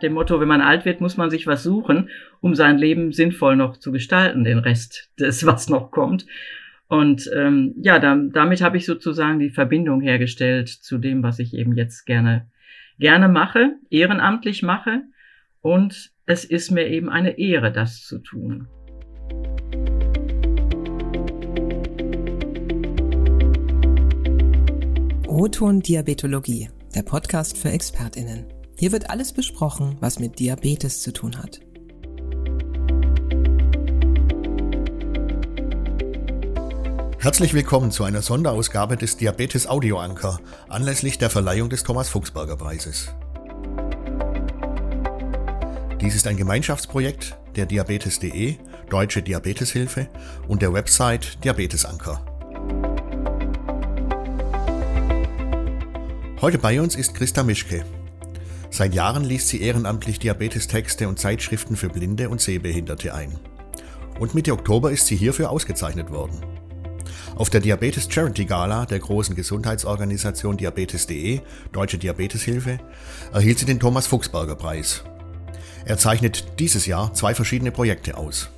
dem Motto, wenn man alt wird, muss man sich was suchen, um sein Leben sinnvoll noch zu gestalten, den Rest des, was noch kommt. Und ähm, ja, da, damit habe ich sozusagen die Verbindung hergestellt zu dem, was ich eben jetzt gerne, gerne mache, ehrenamtlich mache. Und es ist mir eben eine Ehre, das zu tun. Roton Diabetologie, der Podcast für ExpertInnen. Hier wird alles besprochen, was mit Diabetes zu tun hat. Herzlich willkommen zu einer Sonderausgabe des Diabetes Audio Anker anlässlich der Verleihung des Thomas Fuchsberger Preises. Dies ist ein Gemeinschaftsprojekt der Diabetes.de, Deutsche Diabeteshilfe und der Website Diabetesanker. Heute bei uns ist Christa Mischke. Seit Jahren liest sie ehrenamtlich Diabetestexte und Zeitschriften für Blinde und Sehbehinderte ein. Und Mitte Oktober ist sie hierfür ausgezeichnet worden. Auf der Diabetes Charity Gala der großen Gesundheitsorganisation Diabetes.de, Deutsche Diabeteshilfe, erhielt sie den Thomas Fuchsberger Preis. Er zeichnet dieses Jahr zwei verschiedene Projekte aus.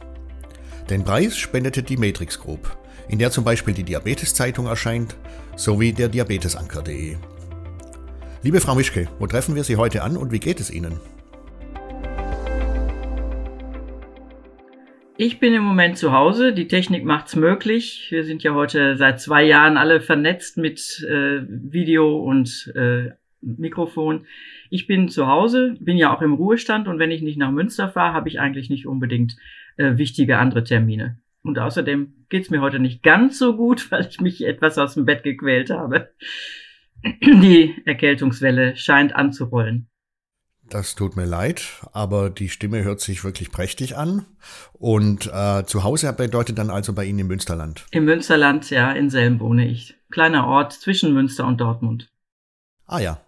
Den Preis spendete die Matrix Group, in der zum Beispiel die Diabetes-Zeitung erscheint, sowie der Diabetesanker.de. Liebe Frau Mischke, wo treffen wir Sie heute an und wie geht es Ihnen? Ich bin im Moment zu Hause. Die Technik macht's möglich. Wir sind ja heute seit zwei Jahren alle vernetzt mit äh, Video und äh, Mikrofon. Ich bin zu Hause, bin ja auch im Ruhestand und wenn ich nicht nach Münster fahre, habe ich eigentlich nicht unbedingt äh, wichtige andere Termine. Und außerdem geht's mir heute nicht ganz so gut, weil ich mich etwas aus dem Bett gequält habe. Die Erkältungswelle scheint anzurollen. Das tut mir leid, aber die Stimme hört sich wirklich prächtig an. Und äh, zu Hause bedeutet dann also bei Ihnen im Münsterland? Im Münsterland, ja, in Selm wohne ich. Kleiner Ort zwischen Münster und Dortmund. Ah ja.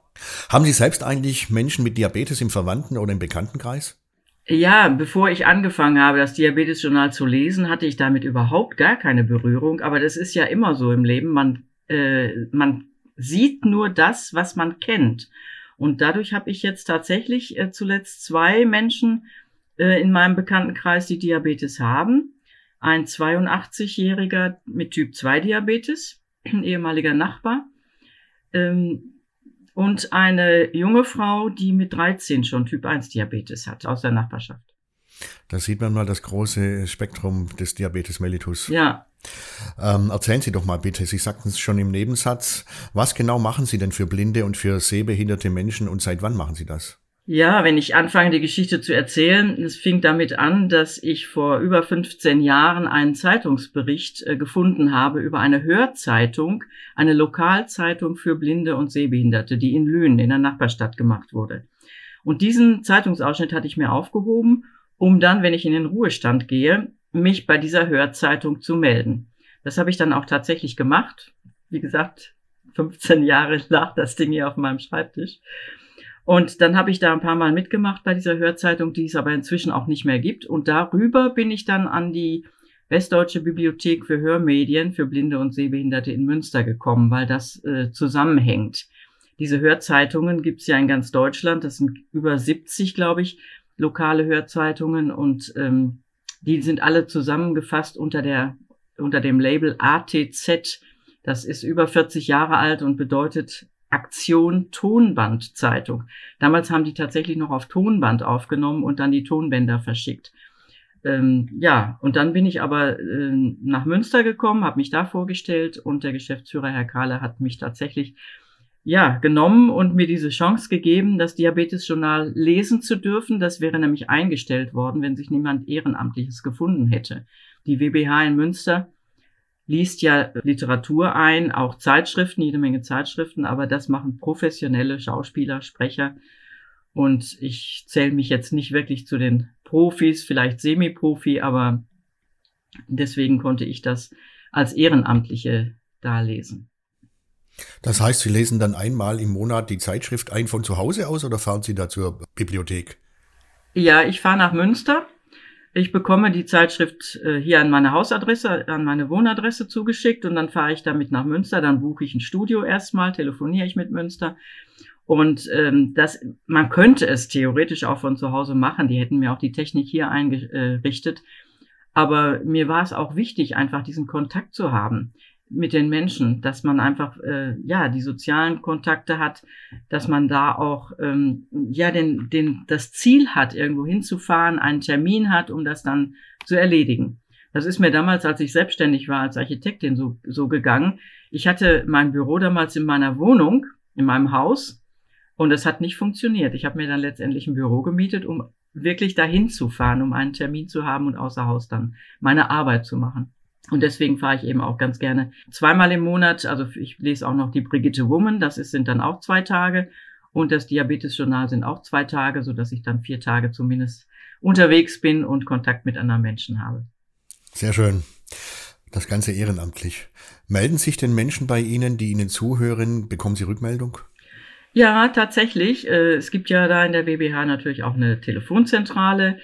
Haben Sie selbst eigentlich Menschen mit Diabetes im Verwandten- oder im Bekanntenkreis? Ja, bevor ich angefangen habe, das Diabetesjournal zu lesen, hatte ich damit überhaupt gar keine Berührung. Aber das ist ja immer so im Leben. Man, äh, man sieht nur das, was man kennt. Und dadurch habe ich jetzt tatsächlich äh, zuletzt zwei Menschen äh, in meinem Bekanntenkreis, die Diabetes haben. Ein 82-Jähriger mit Typ 2 Diabetes, ein ehemaliger Nachbar. Ähm, und eine junge Frau, die mit 13 schon Typ 1 Diabetes hat, aus der Nachbarschaft. Da sieht man mal das große Spektrum des Diabetes mellitus. Ja, ähm, erzählen Sie doch mal bitte, Sie sagten es schon im Nebensatz, was genau machen Sie denn für blinde und für sehbehinderte Menschen und seit wann machen Sie das? Ja, wenn ich anfange, die Geschichte zu erzählen, es fing damit an, dass ich vor über 15 Jahren einen Zeitungsbericht äh, gefunden habe über eine Hörzeitung, eine Lokalzeitung für Blinde und Sehbehinderte, die in Lünen in der Nachbarstadt gemacht wurde. Und diesen Zeitungsausschnitt hatte ich mir aufgehoben, um dann, wenn ich in den Ruhestand gehe, mich bei dieser Hörzeitung zu melden. Das habe ich dann auch tatsächlich gemacht. Wie gesagt, 15 Jahre lag das Ding hier auf meinem Schreibtisch. Und dann habe ich da ein paar Mal mitgemacht bei dieser Hörzeitung, die es aber inzwischen auch nicht mehr gibt. Und darüber bin ich dann an die Westdeutsche Bibliothek für Hörmedien für Blinde und Sehbehinderte in Münster gekommen, weil das äh, zusammenhängt. Diese Hörzeitungen gibt es ja in ganz Deutschland. Das sind über 70, glaube ich, lokale Hörzeitungen. Und ähm, die sind alle zusammengefasst unter der, unter dem Label ATZ. Das ist über 40 Jahre alt und bedeutet Aktion Tonbandzeitung. Damals haben die tatsächlich noch auf Tonband aufgenommen und dann die Tonbänder verschickt. Ähm, ja, und dann bin ich aber äh, nach Münster gekommen, habe mich da vorgestellt und der Geschäftsführer Herr Kahle hat mich tatsächlich ja, genommen und mir diese Chance gegeben, das Diabetesjournal lesen zu dürfen. Das wäre nämlich eingestellt worden, wenn sich niemand Ehrenamtliches gefunden hätte. Die WBH in Münster liest ja Literatur ein, auch Zeitschriften, jede Menge Zeitschriften, aber das machen professionelle Schauspieler, Sprecher. Und ich zähle mich jetzt nicht wirklich zu den Profis, vielleicht Semi-Profi, aber deswegen konnte ich das als Ehrenamtliche da lesen. Das heißt, Sie lesen dann einmal im Monat die Zeitschrift ein von zu Hause aus oder fahren Sie da zur Bibliothek? Ja, ich fahre nach Münster. Ich bekomme die Zeitschrift äh, hier an meine Hausadresse, an meine Wohnadresse zugeschickt und dann fahre ich damit nach Münster. Dann buche ich ein Studio erstmal, telefoniere ich mit Münster Und ähm, das, man könnte es theoretisch auch von zu Hause machen. Die hätten mir auch die Technik hier eingerichtet. Aber mir war es auch wichtig, einfach diesen Kontakt zu haben mit den Menschen, dass man einfach äh, ja die sozialen Kontakte hat, dass man da auch ähm, ja den, den das Ziel hat, irgendwo hinzufahren, einen Termin hat, um das dann zu erledigen. Das ist mir damals, als ich selbstständig war als Architektin, so, so gegangen. Ich hatte mein Büro damals in meiner Wohnung, in meinem Haus, und es hat nicht funktioniert. Ich habe mir dann letztendlich ein Büro gemietet, um wirklich dahin zu fahren, um einen Termin zu haben und außer Haus dann meine Arbeit zu machen. Und deswegen fahre ich eben auch ganz gerne zweimal im Monat. Also ich lese auch noch die Brigitte Woman, das ist, sind dann auch zwei Tage. Und das Diabetes-Journal sind auch zwei Tage, so dass ich dann vier Tage zumindest unterwegs bin und Kontakt mit anderen Menschen habe. Sehr schön. Das Ganze ehrenamtlich. Melden sich denn Menschen bei Ihnen, die Ihnen zuhören? Bekommen Sie Rückmeldung? Ja, tatsächlich. Äh, es gibt ja da in der WBH natürlich auch eine Telefonzentrale.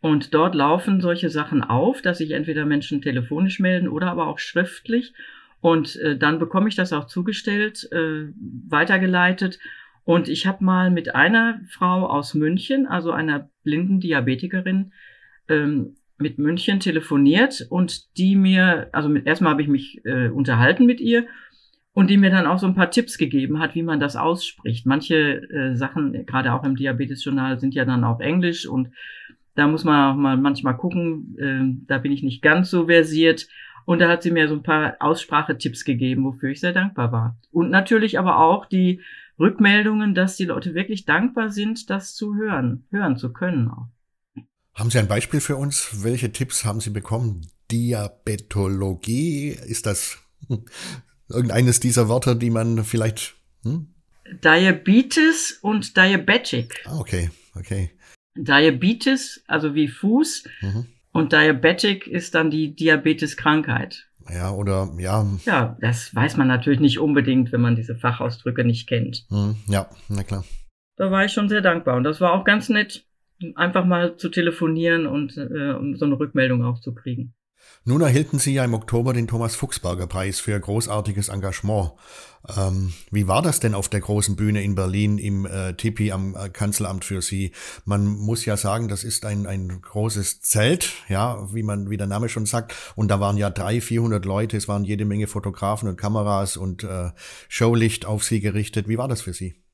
Und dort laufen solche Sachen auf, dass sich entweder Menschen telefonisch melden oder aber auch schriftlich. Und äh, dann bekomme ich das auch zugestellt, äh, weitergeleitet. Und ich habe mal mit einer Frau aus München, also einer blinden Diabetikerin, ähm, mit München telefoniert und die mir, also mit, erstmal habe ich mich äh, unterhalten mit ihr und die mir dann auch so ein paar Tipps gegeben hat, wie man das ausspricht. Manche äh, Sachen, gerade auch im Diabetes-Journal, sind ja dann auch Englisch und da muss man auch mal manchmal gucken, äh, da bin ich nicht ganz so versiert. Und da hat sie mir so ein paar Aussprachetipps gegeben, wofür ich sehr dankbar war. Und natürlich aber auch die Rückmeldungen, dass die Leute wirklich dankbar sind, das zu hören, hören zu können auch. Haben Sie ein Beispiel für uns? Welche Tipps haben Sie bekommen? Diabetologie, ist das irgendeines dieser Wörter, die man vielleicht. Hm? Diabetes und Diabetic. Ah, okay, okay. Diabetes, also wie Fuß, mhm. und Diabetic ist dann die Diabeteskrankheit. Ja, oder ja. Ja, das weiß man natürlich nicht unbedingt, wenn man diese Fachausdrücke nicht kennt. Mhm, ja, na klar. Da war ich schon sehr dankbar und das war auch ganz nett einfach mal zu telefonieren und äh, um so eine Rückmeldung auch zu kriegen. Nun erhielten Sie ja im Oktober den Thomas Fuchsberger Preis für großartiges Engagement. Ähm, wie war das denn auf der großen Bühne in Berlin im äh, Tipi am äh, Kanzleramt für Sie? Man muss ja sagen, das ist ein, ein großes Zelt, ja, wie man, wie der Name schon sagt. Und da waren ja drei, vierhundert Leute, es waren jede Menge Fotografen und Kameras und äh, Showlicht auf Sie gerichtet. Wie war das für Sie?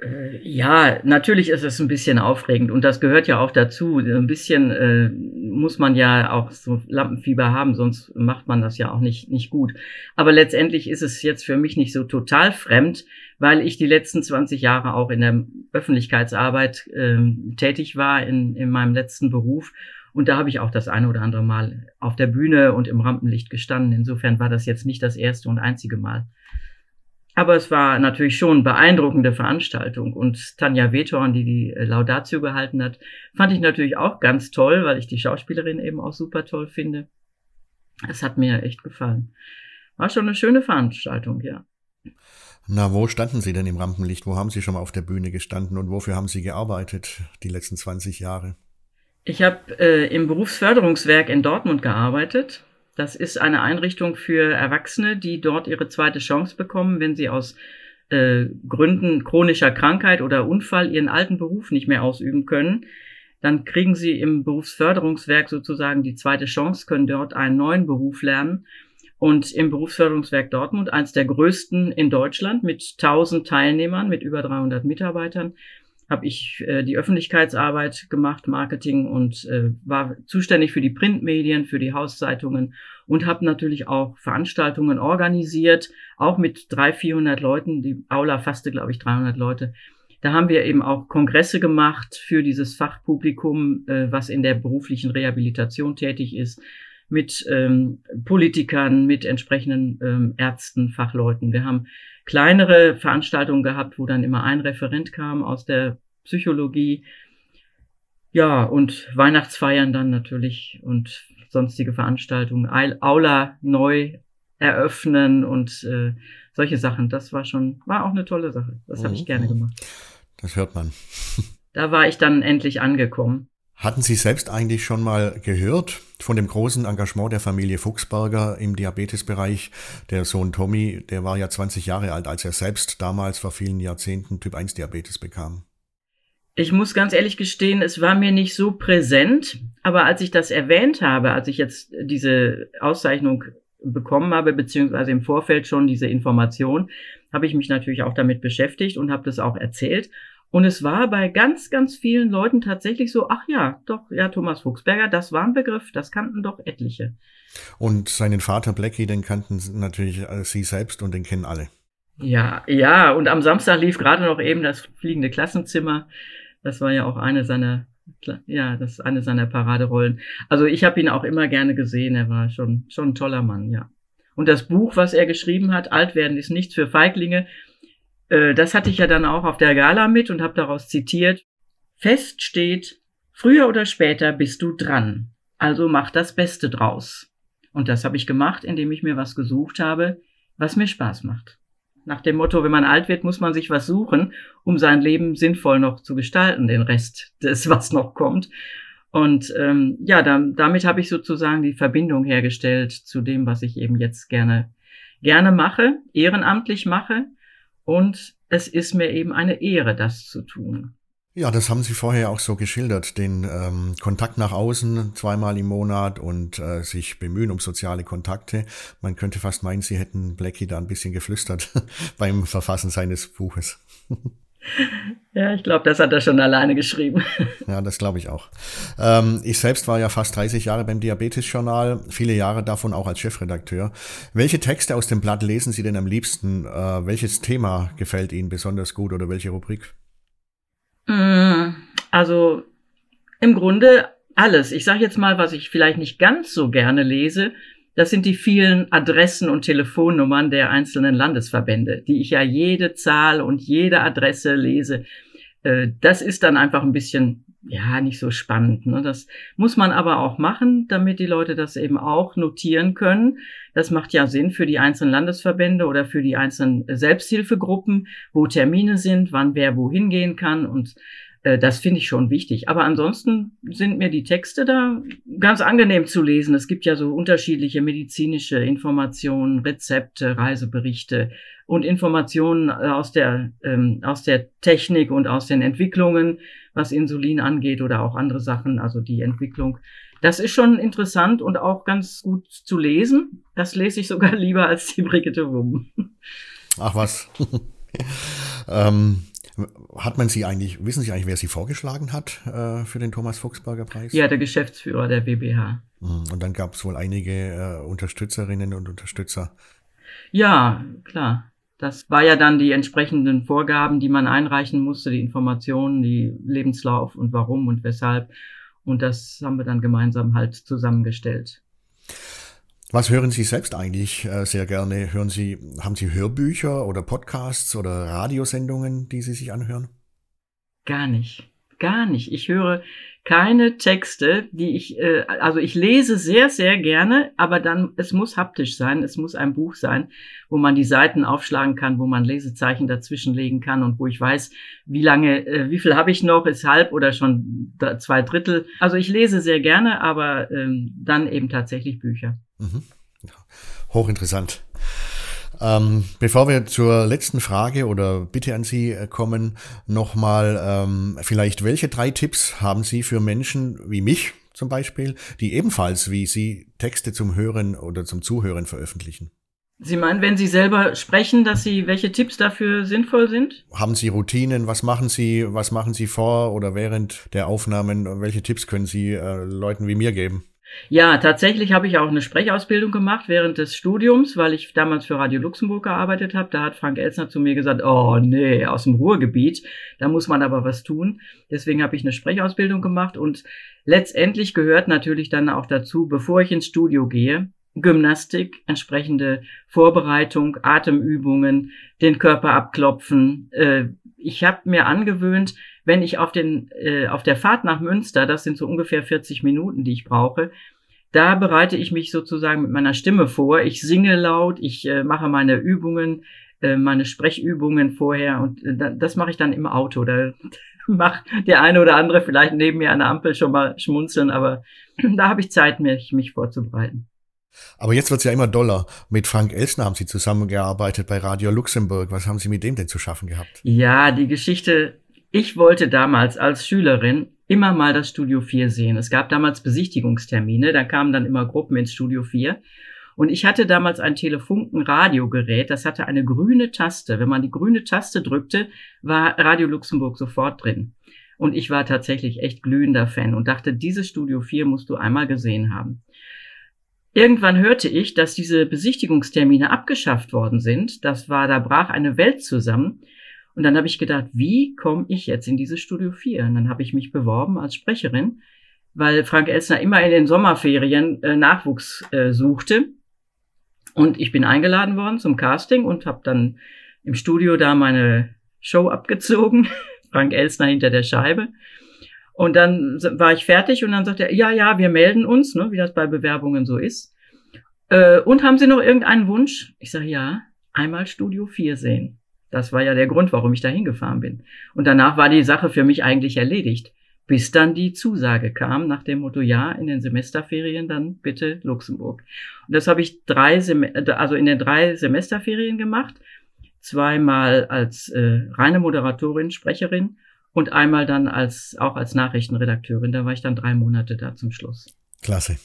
Äh, ja, natürlich ist es ein bisschen aufregend und das gehört ja auch dazu. Ein bisschen äh, muss man ja auch so Lampenfieber haben, sonst macht man das ja auch nicht, nicht gut. Aber letztendlich ist es jetzt für mich nicht so total fremd, weil ich die letzten 20 Jahre auch in der Öffentlichkeitsarbeit äh, tätig war, in, in meinem letzten Beruf. Und da habe ich auch das eine oder andere Mal auf der Bühne und im Rampenlicht gestanden. Insofern war das jetzt nicht das erste und einzige Mal. Aber es war natürlich schon eine beeindruckende Veranstaltung. Und Tanja Wethorn, die die äh, Laudatio gehalten hat, fand ich natürlich auch ganz toll, weil ich die Schauspielerin eben auch super toll finde. Es hat mir echt gefallen. War schon eine schöne Veranstaltung, ja. Na, wo standen Sie denn im Rampenlicht? Wo haben Sie schon mal auf der Bühne gestanden und wofür haben Sie gearbeitet die letzten 20 Jahre? Ich habe äh, im Berufsförderungswerk in Dortmund gearbeitet das ist eine Einrichtung für Erwachsene, die dort ihre zweite Chance bekommen, wenn sie aus äh, Gründen chronischer Krankheit oder Unfall ihren alten Beruf nicht mehr ausüben können. Dann kriegen sie im Berufsförderungswerk sozusagen die zweite Chance, können dort einen neuen Beruf lernen. Und im Berufsförderungswerk Dortmund, eins der größten in Deutschland mit 1000 Teilnehmern, mit über 300 Mitarbeitern, habe ich äh, die Öffentlichkeitsarbeit gemacht, Marketing und äh, war zuständig für die Printmedien, für die Hauszeitungen und habe natürlich auch Veranstaltungen organisiert, auch mit drei, vierhundert Leuten. Die Aula fasste, glaube ich, 300 Leute. Da haben wir eben auch Kongresse gemacht für dieses Fachpublikum, äh, was in der beruflichen Rehabilitation tätig ist, mit ähm, Politikern, mit entsprechenden ähm, Ärzten, Fachleuten. Wir haben kleinere Veranstaltungen gehabt, wo dann immer ein Referent kam aus der Psychologie. Ja, und Weihnachtsfeiern dann natürlich und sonstige Veranstaltungen, Aula neu eröffnen und äh, solche Sachen. Das war schon, war auch eine tolle Sache. Das habe ich gerne mhm. gemacht. Das hört man. da war ich dann endlich angekommen. Hatten Sie selbst eigentlich schon mal gehört von dem großen Engagement der Familie Fuchsberger im Diabetesbereich? Der Sohn Tommy, der war ja 20 Jahre alt, als er selbst damals vor vielen Jahrzehnten Typ 1 Diabetes bekam. Ich muss ganz ehrlich gestehen, es war mir nicht so präsent, aber als ich das erwähnt habe, als ich jetzt diese Auszeichnung bekommen habe, beziehungsweise im Vorfeld schon diese Information, habe ich mich natürlich auch damit beschäftigt und habe das auch erzählt. Und es war bei ganz, ganz vielen Leuten tatsächlich so, ach ja, doch, ja, Thomas Fuchsberger, das war ein Begriff, das kannten doch etliche. Und seinen Vater Blackie, den kannten natürlich Sie selbst und den kennen alle. Ja, ja, und am Samstag lief gerade noch eben das fliegende Klassenzimmer. Das war ja auch eine seiner, ja, das ist eine seiner Paraderollen. Also ich habe ihn auch immer gerne gesehen. Er war schon, schon ein toller Mann, ja. Und das Buch, was er geschrieben hat, Alt werden ist nichts für Feiglinge, äh, das hatte ich ja dann auch auf der Gala mit und habe daraus zitiert. Fest steht, früher oder später bist du dran. Also mach das Beste draus. Und das habe ich gemacht, indem ich mir was gesucht habe, was mir Spaß macht. Nach dem Motto, wenn man alt wird, muss man sich was suchen, um sein Leben sinnvoll noch zu gestalten, den Rest des, was noch kommt. Und ähm, ja, dann, damit habe ich sozusagen die Verbindung hergestellt zu dem, was ich eben jetzt gerne, gerne mache, ehrenamtlich mache und es ist mir eben eine Ehre, das zu tun. Ja, das haben Sie vorher auch so geschildert, den ähm, Kontakt nach außen zweimal im Monat und äh, sich bemühen um soziale Kontakte. Man könnte fast meinen, Sie hätten Blackie da ein bisschen geflüstert beim Verfassen seines Buches. Ja, ich glaube, das hat er schon alleine geschrieben. Ja, das glaube ich auch. Ähm, ich selbst war ja fast 30 Jahre beim Diabetes-Journal, viele Jahre davon auch als Chefredakteur. Welche Texte aus dem Blatt lesen Sie denn am liebsten? Äh, welches Thema gefällt Ihnen besonders gut oder welche Rubrik? Mm, also im Grunde alles. Ich sage jetzt mal, was ich vielleicht nicht ganz so gerne lese, das sind die vielen Adressen und Telefonnummern der einzelnen Landesverbände, die ich ja jede Zahl und jede Adresse lese. Äh, das ist dann einfach ein bisschen, ja, nicht so spannend. Ne? Das muss man aber auch machen, damit die Leute das eben auch notieren können. Das macht ja Sinn für die einzelnen Landesverbände oder für die einzelnen Selbsthilfegruppen, wo Termine sind, wann wer wohin gehen kann und äh, das finde ich schon wichtig. Aber ansonsten sind mir die Texte da ganz angenehm zu lesen. Es gibt ja so unterschiedliche medizinische Informationen, Rezepte, Reiseberichte und Informationen äh, aus der, ähm, aus der Technik und aus den Entwicklungen, was Insulin angeht oder auch andere Sachen, also die Entwicklung. Das ist schon interessant und auch ganz gut zu lesen. Das lese ich sogar lieber als die Brigitte Wumm. Ach was. ähm, hat man Sie eigentlich, wissen Sie eigentlich, wer Sie vorgeschlagen hat äh, für den Thomas Fuchsberger Preis? Ja, der Geschäftsführer der WBH. Hm, und dann gab es wohl einige äh, Unterstützerinnen und Unterstützer. Ja, klar. Das war ja dann die entsprechenden Vorgaben, die man einreichen musste, die Informationen, die Lebenslauf und warum und weshalb. Und das haben wir dann gemeinsam halt zusammengestellt. Was hören Sie selbst eigentlich äh, sehr gerne? Hören Sie, haben Sie Hörbücher oder Podcasts oder Radiosendungen, die Sie sich anhören? Gar nicht. Gar nicht. Ich höre keine Texte, die ich, äh, also ich lese sehr, sehr gerne, aber dann, es muss haptisch sein, es muss ein Buch sein, wo man die Seiten aufschlagen kann, wo man Lesezeichen dazwischenlegen kann und wo ich weiß, wie lange, äh, wie viel habe ich noch, ist halb oder schon zwei Drittel. Also ich lese sehr gerne, aber ähm, dann eben tatsächlich Bücher. Mhm. Ja, hochinteressant. Ähm, bevor wir zur letzten Frage oder Bitte an Sie äh, kommen, nochmal ähm, vielleicht, welche drei Tipps haben Sie für Menschen wie mich zum Beispiel, die ebenfalls wie Sie Texte zum Hören oder zum Zuhören veröffentlichen? Sie meinen, wenn Sie selber sprechen, dass Sie, welche Tipps dafür sinnvoll sind? Haben Sie Routinen? Was machen Sie, was machen Sie vor oder während der Aufnahmen? Welche Tipps können Sie äh, Leuten wie mir geben? Ja, tatsächlich habe ich auch eine Sprechausbildung gemacht während des Studiums, weil ich damals für Radio Luxemburg gearbeitet habe. Da hat Frank Elsner zu mir gesagt, oh nee, aus dem Ruhrgebiet, da muss man aber was tun. Deswegen habe ich eine Sprechausbildung gemacht und letztendlich gehört natürlich dann auch dazu, bevor ich ins Studio gehe, Gymnastik, entsprechende Vorbereitung, Atemübungen, den Körper abklopfen. Äh, ich habe mir angewöhnt, wenn ich auf, den, äh, auf der Fahrt nach Münster, das sind so ungefähr 40 Minuten, die ich brauche, da bereite ich mich sozusagen mit meiner Stimme vor. Ich singe laut, ich äh, mache meine Übungen, äh, meine Sprechübungen vorher und äh, das mache ich dann im Auto. Da, mag der eine oder andere vielleicht neben mir an der Ampel schon mal schmunzeln, aber da habe ich Zeit, mich, mich vorzubereiten. Aber jetzt wird's ja immer doller. Mit Frank Elsner haben Sie zusammengearbeitet bei Radio Luxemburg. Was haben Sie mit dem denn zu schaffen gehabt? Ja, die Geschichte, ich wollte damals als Schülerin immer mal das Studio 4 sehen. Es gab damals Besichtigungstermine, da kamen dann immer Gruppen ins Studio 4. Und ich hatte damals ein Telefunken-Radiogerät, das hatte eine grüne Taste. Wenn man die grüne Taste drückte, war Radio Luxemburg sofort drin. Und ich war tatsächlich echt glühender Fan und dachte, dieses Studio 4 musst du einmal gesehen haben. Irgendwann hörte ich, dass diese Besichtigungstermine abgeschafft worden sind. Das war, da brach eine Welt zusammen. Und dann habe ich gedacht, wie komme ich jetzt in dieses Studio 4? Und dann habe ich mich beworben als Sprecherin, weil Frank Elsner immer in den Sommerferien äh, Nachwuchs äh, suchte. Und ich bin eingeladen worden zum Casting und habe dann im Studio da meine Show abgezogen. Frank Elsner hinter der Scheibe. Und dann war ich fertig und dann sagte er, ja, ja, wir melden uns, ne, wie das bei Bewerbungen so ist. Äh, und haben Sie noch irgendeinen Wunsch? Ich sage, ja, einmal Studio 4 sehen. Das war ja der Grund, warum ich da hingefahren bin. Und danach war die Sache für mich eigentlich erledigt. Bis dann die Zusage kam nach dem Motto, ja, in den Semesterferien dann bitte Luxemburg. Und das habe ich drei, Sem also in den drei Semesterferien gemacht. Zweimal als äh, reine Moderatorin, Sprecherin und einmal dann als, auch als Nachrichtenredakteurin. Da war ich dann drei Monate da zum Schluss. Klasse.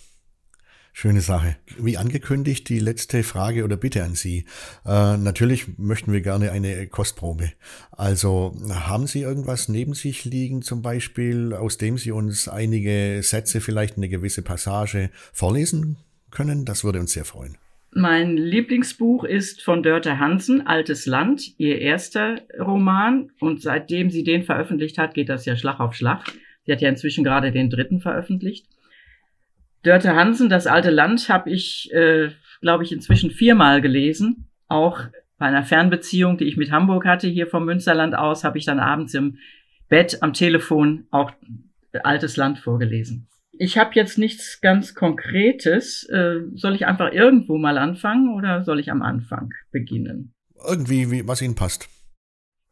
Schöne Sache. Wie angekündigt, die letzte Frage oder Bitte an Sie. Äh, natürlich möchten wir gerne eine Kostprobe. Also haben Sie irgendwas neben sich liegen, zum Beispiel, aus dem Sie uns einige Sätze, vielleicht eine gewisse Passage vorlesen können? Das würde uns sehr freuen. Mein Lieblingsbuch ist von Dörte Hansen, Altes Land, ihr erster Roman. Und seitdem sie den veröffentlicht hat, geht das ja Schlag auf Schlag. Sie hat ja inzwischen gerade den dritten veröffentlicht. Dörte Hansen, Das alte Land, habe ich, äh, glaube ich, inzwischen viermal gelesen. Auch bei einer Fernbeziehung, die ich mit Hamburg hatte, hier vom Münsterland aus, habe ich dann abends im Bett am Telefon auch Altes Land vorgelesen. Ich habe jetzt nichts ganz Konkretes. Äh, soll ich einfach irgendwo mal anfangen oder soll ich am Anfang beginnen? Irgendwie, wie, was Ihnen passt.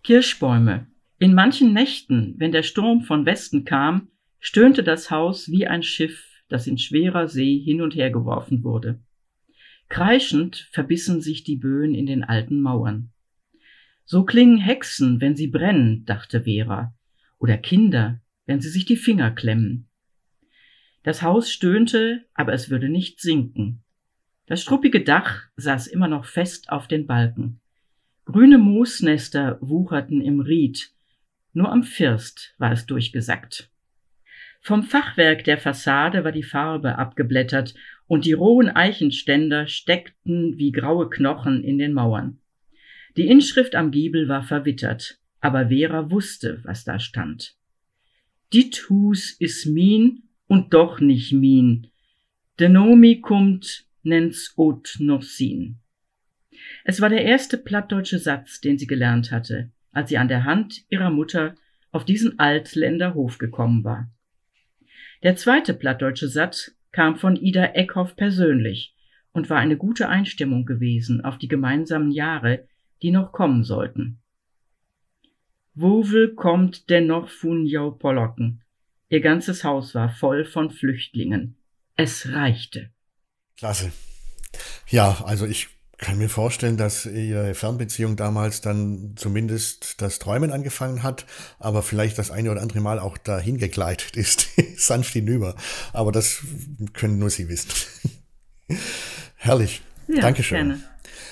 Kirschbäume. In manchen Nächten, wenn der Sturm von Westen kam, stöhnte das Haus wie ein Schiff, das in schwerer See hin und her geworfen wurde. Kreischend verbissen sich die Böen in den alten Mauern. So klingen Hexen, wenn sie brennen, dachte Vera, oder Kinder, wenn sie sich die Finger klemmen. Das Haus stöhnte, aber es würde nicht sinken. Das struppige Dach saß immer noch fest auf den Balken. Grüne Moosnester wucherten im Ried, nur am First war es durchgesackt. Vom Fachwerk der Fassade war die Farbe abgeblättert und die rohen Eichenständer steckten wie graue Knochen in den Mauern. Die Inschrift am Giebel war verwittert, aber Vera wusste, was da stand. Dit Hus is min und doch nicht min. Denomi kummt nens ot noch sin. Es war der erste plattdeutsche Satz, den sie gelernt hatte, als sie an der Hand ihrer Mutter auf diesen Altländer Hof gekommen war. Der zweite plattdeutsche Satz kam von Ida Eckhoff persönlich und war eine gute Einstimmung gewesen auf die gemeinsamen Jahre, die noch kommen sollten. Wovel kommt denn noch fun jau Polocken? Ihr ganzes Haus war voll von Flüchtlingen. Es reichte. Klasse. Ja, also ich kann mir vorstellen, dass ihre Fernbeziehung damals dann zumindest das Träumen angefangen hat, aber vielleicht das eine oder andere Mal auch dahin gegleitet ist, sanft hinüber. Aber das können nur Sie wissen. Herrlich. Ja, Dankeschön. Gerne.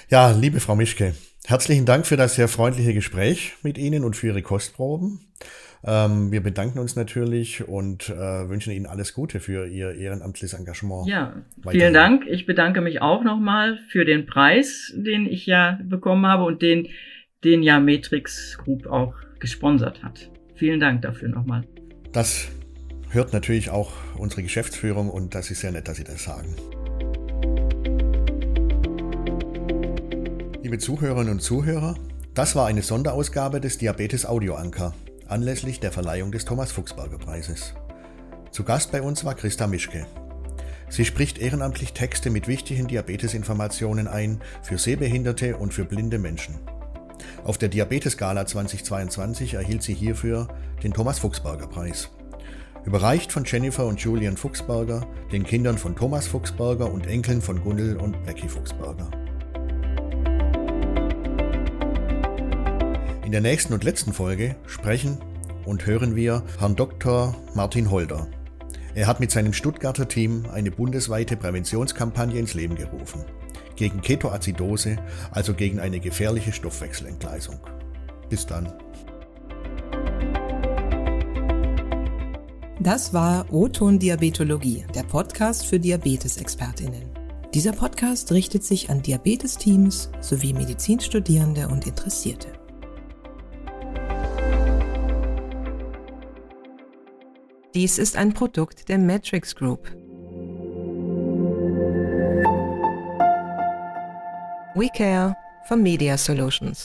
Ja, liebe Frau Mischke, herzlichen Dank für das sehr freundliche Gespräch mit Ihnen und für Ihre Kostproben. Ähm, wir bedanken uns natürlich und äh, wünschen Ihnen alles Gute für Ihr ehrenamtliches Engagement. Ja, weiterhin. vielen Dank. Ich bedanke mich auch nochmal für den Preis, den ich ja bekommen habe und den, den ja Matrix Group auch gesponsert hat. Vielen Dank dafür nochmal. Das hört natürlich auch unsere Geschäftsführung und das ist sehr nett, dass Sie das sagen. Liebe Zuhörerinnen und Zuhörer, das war eine Sonderausgabe des Diabetes Audio Anker anlässlich der Verleihung des Thomas Fuchsberger Preises. Zu Gast bei uns war Christa Mischke. Sie spricht ehrenamtlich Texte mit wichtigen Diabetesinformationen ein für Sehbehinderte und für blinde Menschen. Auf der Diabetes-Gala 2022 erhielt sie hierfür den Thomas Fuchsberger Preis. Überreicht von Jennifer und Julian Fuchsberger, den Kindern von Thomas Fuchsberger und Enkeln von Gundel und Becky Fuchsberger. In der nächsten und letzten Folge sprechen und hören wir Herrn Dr. Martin Holder. Er hat mit seinem Stuttgarter Team eine bundesweite Präventionskampagne ins Leben gerufen. Gegen Ketoazidose, also gegen eine gefährliche Stoffwechselentgleisung. Bis dann. Das war O-Ton Diabetologie, der Podcast für Diabetesexpertinnen. Dieser Podcast richtet sich an Diabetesteams sowie Medizinstudierende und Interessierte. Dies ist ein Produkt der Matrix Group. We Care for Media Solutions.